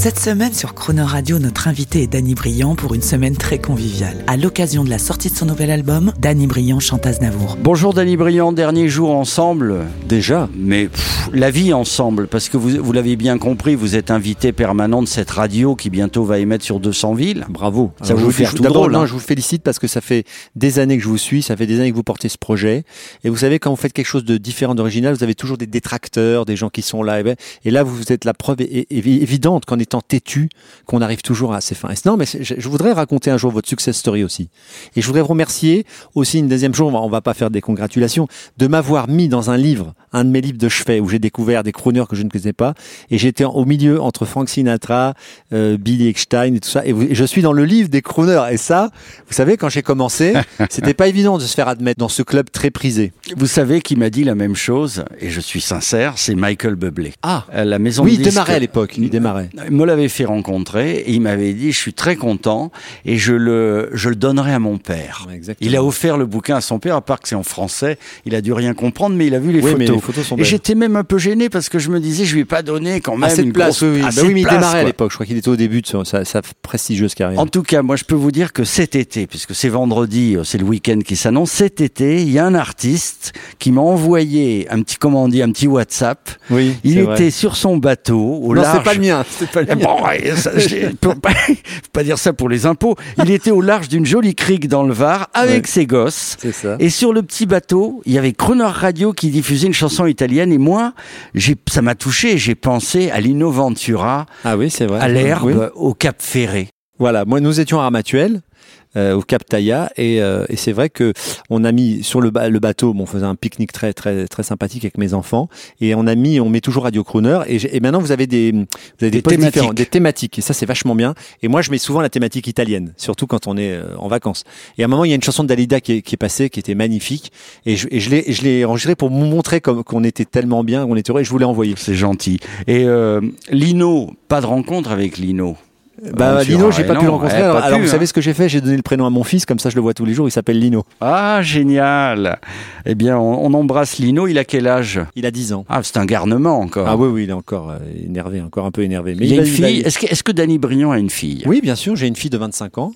Cette semaine sur Chrono Radio, notre invité est Danny Briand pour une semaine très conviviale. À l'occasion de la sortie de son nouvel album, Danny Briand chante Aznavour. Bonjour Danny Briand, dernier jour ensemble. Déjà Mais pff, la vie ensemble, parce que vous, vous l'avez bien compris, vous êtes invité permanent de cette radio qui bientôt va émettre sur 200 villes. Bravo. Ça Alors, vous fait tout d'abord, drôle, non, hein. je vous félicite parce que ça fait des années que je vous suis, ça fait des années que vous portez ce projet. Et vous savez, quand vous faites quelque chose de différent, d'original, vous avez toujours des détracteurs, des gens qui sont là. Et, ben- et là, vous êtes la preuve évidente qu'en étant têtu, qu'on arrive toujours à ses fins. Et non, mais je, voudrais raconter un jour votre success story aussi. Et je voudrais vous remercier aussi une deuxième chose, on va, pas faire des congratulations, de m'avoir mis dans un livre, un de mes livres de chevet où j'ai découvert des crooners que je ne connaissais pas. Et j'étais au milieu entre Frank Sinatra, euh, Billy Eckstein et tout ça. Et, vous- et je suis dans le livre des crooners. Et ça, vous savez, quand j'ai commencé, c'était pas évident de se faire admettre dans ce club très prisé. Vous savez qui m'a dit la même chose, et je suis sincère, c'est Michael Bublé. Ah, la maison oui, de il disques- démarrait à l'époque. Il démarrait. Il me l'avait fait rencontrer et il m'avait dit je suis très content et je le je le donnerai à mon père. Exactement. Il a offert le bouquin à son père à part que c'est en français, il a dû rien comprendre mais il a vu les Oui, photos. les photos sont et j'étais même un peu gêné parce que je me disais je lui ai pas donné quand même une place, grosse- oui. Bah oui, mais il place, démarrait à l'époque. Je crois qu'il était au début de sa, sa- sa prestigieuse carrière. En tout cas, moi, je peux vous dire que cet été, puisque c'est vendredi, euh, c'est le week-end qui s'annonce, cet été, il y a un artiste qui m'a envoyé un petit, comment on dit, un petit WhatsApp. Oui, Il était vrai. sur son bateau au Non, large. c'est pas le mien. C'est pas le mien. Bon, ça, je l'ai- faut pas, dire ça pour les impôts. Il était au large d'une jolie crique dans le Var avec Ouais. ses gosses. Ça. Et sur le petit bateau, il y avait Croner Radio qui diffusait une chanson italienne. Et moi, ça m'a touché. J'ai pensé à Lino Ventura, Ah oui, à l'herbe, Oui. au Cap Ferré. Voilà, moi nous étions à Armatuel. Euh, au Cap Taïa et, euh, et c'est vrai que on a mis sur le, ba- le bateau bon, on faisait un pique-nique très très très sympathique avec mes enfants. Et on a mis on met toujours Radio Crooner. Et, et maintenant vous avez des vous avez des, Des thématiques. différents, des thématiques. Et ça c'est vachement bien. Et moi je mets souvent la thématique italienne surtout quand on est euh, en vacances. Et à un moment il y a une chanson de Dalida qui est, qui est passée qui était magnifique. Et je, et je l'ai je l'ai enregistrée pour vous montrer comme qu'on était tellement bien qu'on était heureux. Et je vous l'ai envoyé C'est gentil. Et euh, Lino, pas de rencontre avec Lino. Bah, Ventura, Lino, j'ai pas pu le rencontrer. eh, alors, alors, pu, vous hein. savez ce que j'ai fait? J'ai donné le prénom à mon fils, comme ça je le vois tous les jours. Il s'appelle Lino. Ah, génial. Eh bien, on, on embrasse Lino. Il a quel âge? Il a 10 ans. Ah, c'est un garnement encore. Ah oui, oui, il est encore euh, énervé, encore un peu énervé. Mais il a une fille. Est-ce que, est-ce que Danny Briand a une fille? Oui, bien sûr, j'ai une fille de 25 ans.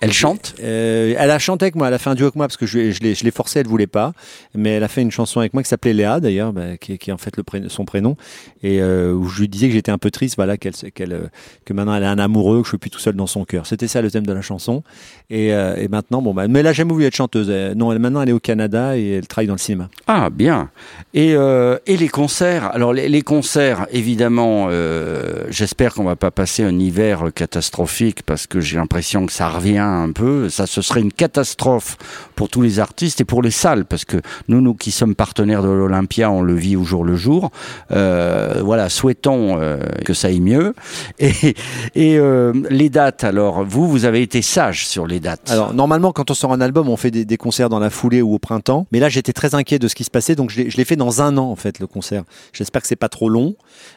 Elle chante Euh, elle a chanté avec moi, elle a fait un duo avec moi parce que je, je l'ai, je l'ai forcé, elle voulait pas. Mais elle a fait une chanson avec moi qui s'appelait Léa d'ailleurs, bah, qui, est- qui est en fait le son prénom, et euh, où je lui disais que j'étais un peu triste, voilà, qu'elle, qu'elle, euh, que maintenant elle a un amoureux, que je suis plus tout seul dans son cœur. C'était ça le thème de la chanson. Et, euh, et maintenant, bon, bah, mais elle a jamais voulu être chanteuse. Non, elle, maintenant elle est au Canada et elle travaille dans le cinéma. Ah, bien. Et, euh, et les concerts? Alors, les, les concerts, évidemment, euh, j'espère qu'on va pas passer un hiver catastrophique parce que j'ai l'impression que ça revient un peu. Ça, ce serait une catastrophe pour tous les artistes et pour les salles parce que nous, nous qui sommes partenaires de l'Olympia, on le vit au jour le jour. Euh, voilà, souhaitons euh, que ça aille mieux. Et, euh, les dates, alors, vous, vous avez été sage sur les dates. Alors normalement, quand on sort un album, on fait des, concerts dans la foulée ou au printemps. Mais là, j'étais très inquiet de ce qui se passait, donc je l'ai fait dans un an en fait le concert. J'espère que c'est pas trop long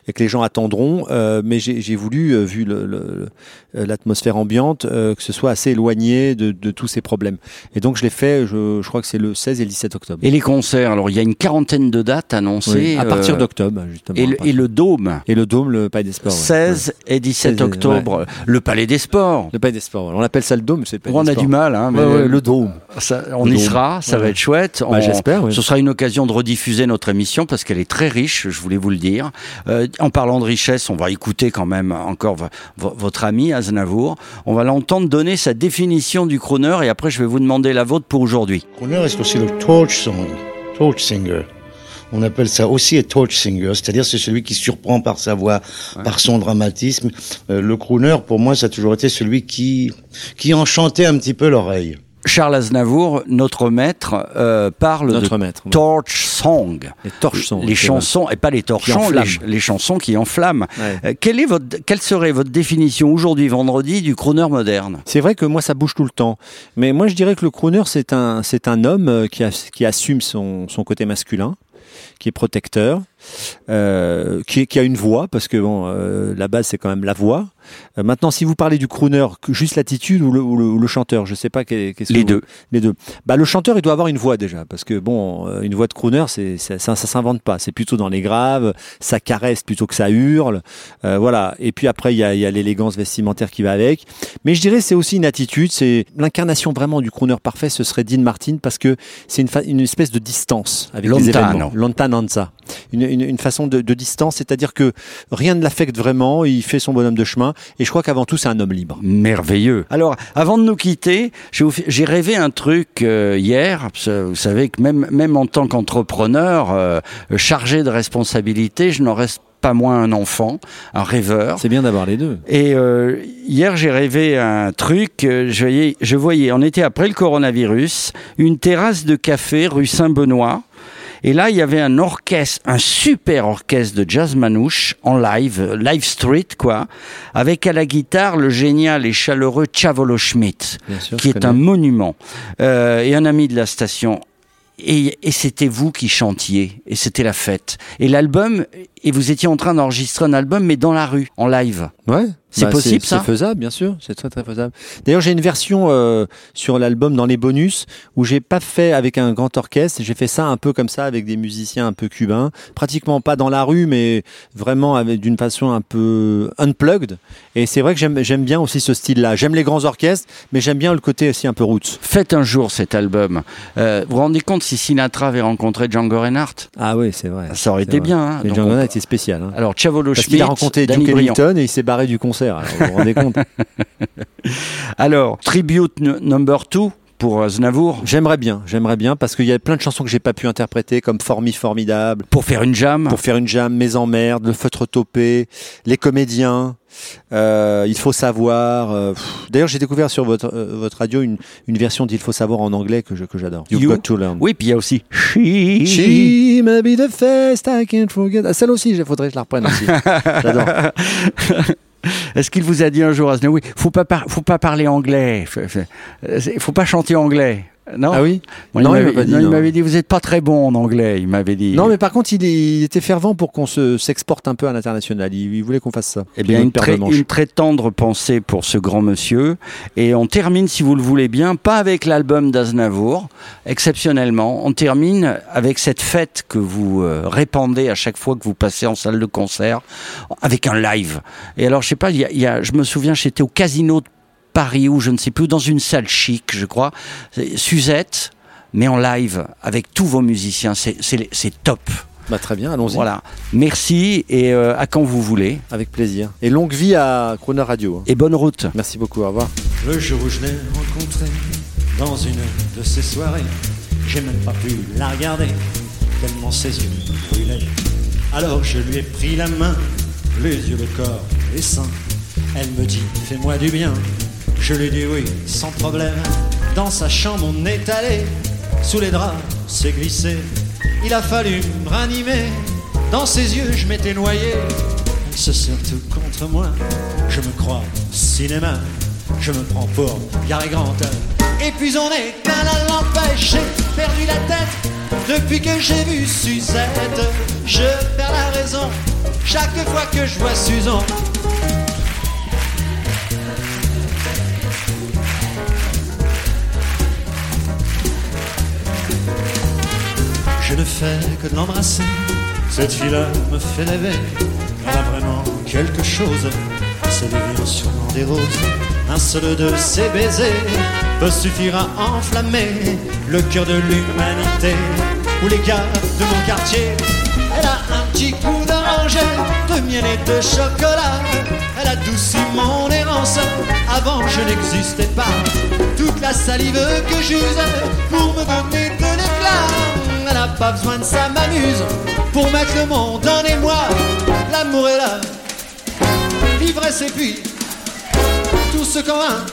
et que les gens attendront. mais j'ai voulu, vu l'atmosphère ambiante, que ce soit assez éloigné de, de tous ces problèmes. Et donc je l'ai fait. Je, je crois que c'est le 16 et le 17 octobre. Et les concerts, alors il y a une quarantaine de dates annoncées. Oui, à partir euh, d'octobre, justement. Et le, et le Dôme, et le Dôme, le Palais des Sports. ouais. 16 et 17 16 et- octobre, le Palais des Sports. Le Palais des Sports. On appelle ça le Dôme, c'est le Palais On des a Sports. du mal, hein, mais Ouais, ouais, le Dôme. ça- on le y Dôme. sera, ça va être chouette. Bah, On- j'espère, oui. Ce sera une occasion de rediffuser notre émission parce qu'elle est très riche, je voulais vous le dire. Euh, en parlant de richesse, on va écouter quand même encore vo- vo- votre ami Aznavour. On va l'entendre donner sa définition du crooner et après je vais vous demander la vôtre pour aujourd'hui. Crooner est aussi le torch song, torch singer. On appelle ça aussi un torch singer, c'est-à-dire c'est celui qui surprend par sa voix, par son dramatisme. Euh, le crooner, pour moi, ça a toujours été celui qui qui enchantait un petit peu l'oreille. Charles Aznavour, notre maître, euh, parle Notre de maître. torch song. Les les chansons, et pas les torchons, les, enflamment. ch- les chansons qui enflamment. Ouais. Euh, quelle, est votre, quelle serait votre définition aujourd'hui, vendredi, du crooner moderne? C'est vrai que moi, ça bouge tout le temps. Mais moi, je dirais que le crooner, c'est un, c'est un homme euh, qui, a- qui assume son, son côté masculin, qui est protecteur, euh, qui, qui a une voix, parce que bon, euh, la base, c'est quand même la voix. Euh, maintenant, si vous parlez du crooner, juste l'attitude ou le, ou le, ou le chanteur, je sais pas qu'est- qu'est-ce que Les vous- deux. Les deux. Bah, le chanteur, il doit avoir une voix déjà, parce que bon, une voix de crooner, c'est, ça, ça s'invente pas. C'est plutôt dans les graves, ça caresse plutôt que ça hurle, voilà. Et puis après, il y a, il y a l'élégance vestimentaire qui va avec. Mais je dirais, c'est aussi une attitude, c'est l'incarnation vraiment du crooner parfait. Ce serait Dean Martin, parce que c'est une, espèce de distance avec les Lontano. événements. Lontananza. Une, une, une façon de, de distance, c'est-à-dire que rien ne l'affecte vraiment. Il fait son bonhomme de chemin, et je crois qu'avant tout, c'est un homme libre. Merveilleux. Alors, avant de nous quitter, j'ai rêvé un truc euh, hier. Vous savez que même, même en tant qu'entrepreneur euh, chargé de responsabilité, je n'en reste pas moins un enfant, un rêveur. C'est bien d'avoir les deux. Et euh, hier, j'ai rêvé un truc. Je voyais, je voyais, on était après le coronavirus, une terrasse de café rue Saint-Benoît. Et là, il y avait un orchestre, un super orchestre de jazz manouche en live, euh, live street quoi, avec à la guitare le génial et chaleureux Chavolo Schmidt, sûr, qui est un monument euh, et un ami de la station. Et, et c'était vous qui chantiez, et c'était la fête. Et l'album, et vous étiez en train d'enregistrer un album, mais dans la rue, en live. Ouais. C'est possible, ça C'est faisable, bien sûr. C'est très très faisable. D'ailleurs, j'ai une version euh, sur l'album dans les bonus où j'ai pas fait avec un grand orchestre. J'ai fait ça un peu comme ça avec des musiciens un peu cubains, pratiquement pas dans la rue, mais vraiment avec d'une façon un peu unplugged. Et c'est vrai que j'aime j'aime bien aussi ce style-là. J'aime les grands orchestres, mais j'aime bien le côté aussi un peu roots. Faites un jour cet album. Euh, vous vous rendez compte si Sinatra avait rencontré Django Reinhardt? Ah oui, c'est vrai. Ça aurait été vrai. bien. Hein Mais Django Reinhardt était spécial. Hein. Alors, Chavolo Schmidt, qu'il a rencontré Duke. Ellington et il s'est barré du concert. Alors, vous vous rendez compte Alors, Tribute Number 2 pour Aznavour, J'aimerais bien, j'aimerais bien parce qu'il y a plein de chansons que j'ai pas pu interpréter comme Formi formidable, pour faire une jam. pour faire une jam, Mes emmerdes, Le feutre topé, Les comédiens, euh, Il faut savoir. euh. D'ailleurs, j'ai découvert sur votre, euh, votre radio une, une version d'Il faut savoir en anglais que je- que j'adore. You've You? got to learn. Oui, puis il y a aussi She. She may be the first I can't forget. Ah, Celle aussi, il faudrait que je la reprenne aussi. J'adore. Est-ce qu'il vous a dit un jour, Aznavour, faut pas, par- faut pas parler anglais, euh, faut pas chanter anglais. Non Ah oui Bon, Non, il m'avait dit, vous êtes pas très bon en anglais, il m'avait dit. Non, mais par contre, il, est- il était fervent pour qu'on se s'exporte un peu à l'international. Il, il voulait qu'on fasse ça. Eh bien, Une une très, une tendre pensée pour ce grand monsieur. Et on termine, si vous le voulez bien, pas avec l'album d'Aznavour, exceptionnellement. On termine avec cette fête que vous euh, répandez à chaque fois que vous passez en salle de concert, avec un live. Et alors, je sais pas, y a, y a- je me souviens, j'étais au casino de Paris, ou je ne sais plus, dans une salle chic, je crois. Suzette, mais en live, avec tous vos musiciens. C'est- top. Bah, très bien, allons-y. Voilà. Merci et euh, à quand vous voulez. Avec plaisir. Et longue vie à Chrono Radio. Et bonne route. Merci beaucoup, au revoir. Le jour où je l'ai rencontrée dans une de ces soirées, j'ai même pas pu la regarder, tellement ses yeux me brûlaient. Alors je lui ai pris la main, les yeux, le corps, les seins. Elle me dit, fais-moi du bien. Je lui dis oui, sans problème. Dans sa chambre, on est allé, sous les draps, c'est glissé. Il a fallu me ranimer, dans ses yeux, je m'étais noyé. Serre tout contre moi, je me crois cinéma. Je me prends pour Gary Grant. Et puis on est à la l'empêche, j'ai perdu la tête. Depuis que j'ai vu Suzette, je perds la raison chaque fois que je vois Susan. Je ne fais que de l'embrasser. Cette fille-là me fait rêver. Elle a vraiment quelque chose. Ça devient sûrement des roses. Un seul de ses baisers peut suffire à enflammer le cœur de l'humanité. Ou les gars de mon quartier. Elle a un petit coup d'orange, de miel et de chocolat. Elle adoucit mon errance. Avant je n'existais pas. Toute la salive que j'use pour me donner de l'éclat. Pas besoin de ça m'amuse pour mettre le monde en émoi. L'amour est là, l'ivresse et puis tout ce qu'en a.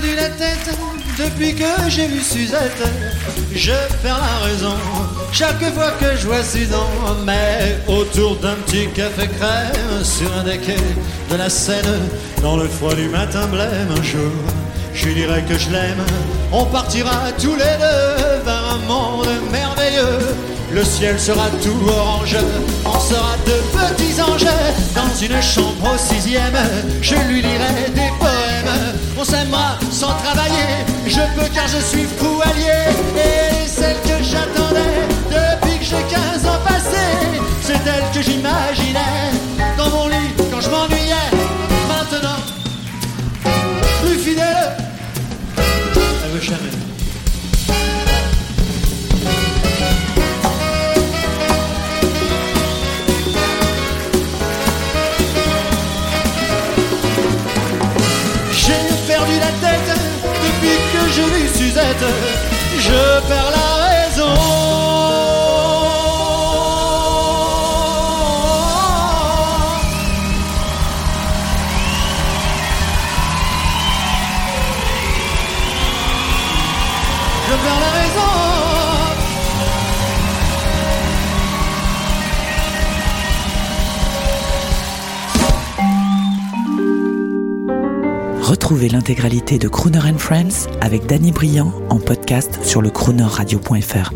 la tête depuis que j'ai vu Suzette. Je perds la raison chaque fois que je vois Suzanne. Mais autour d'un petit café crème sur un des quais de la Seine, dans le froid du matin blême, un jour, je lui dirai que je l'aime. On partira tous les deux vers un monde merveilleux. Le ciel sera tout orange, on sera de dans une chambre au sixième. Je lui lirai des poèmes, on s'aimera sans travailler. Je peux car je suis fou allié et celle que j'attendais depuis que j'ai 15 ans passés, c'est elle que j'imaginais dans mon lit quand je m'ennuyais. Je perds la L'intégralité de Crooner Friends avec Danny Briand en podcast sur le croonerradio.fr.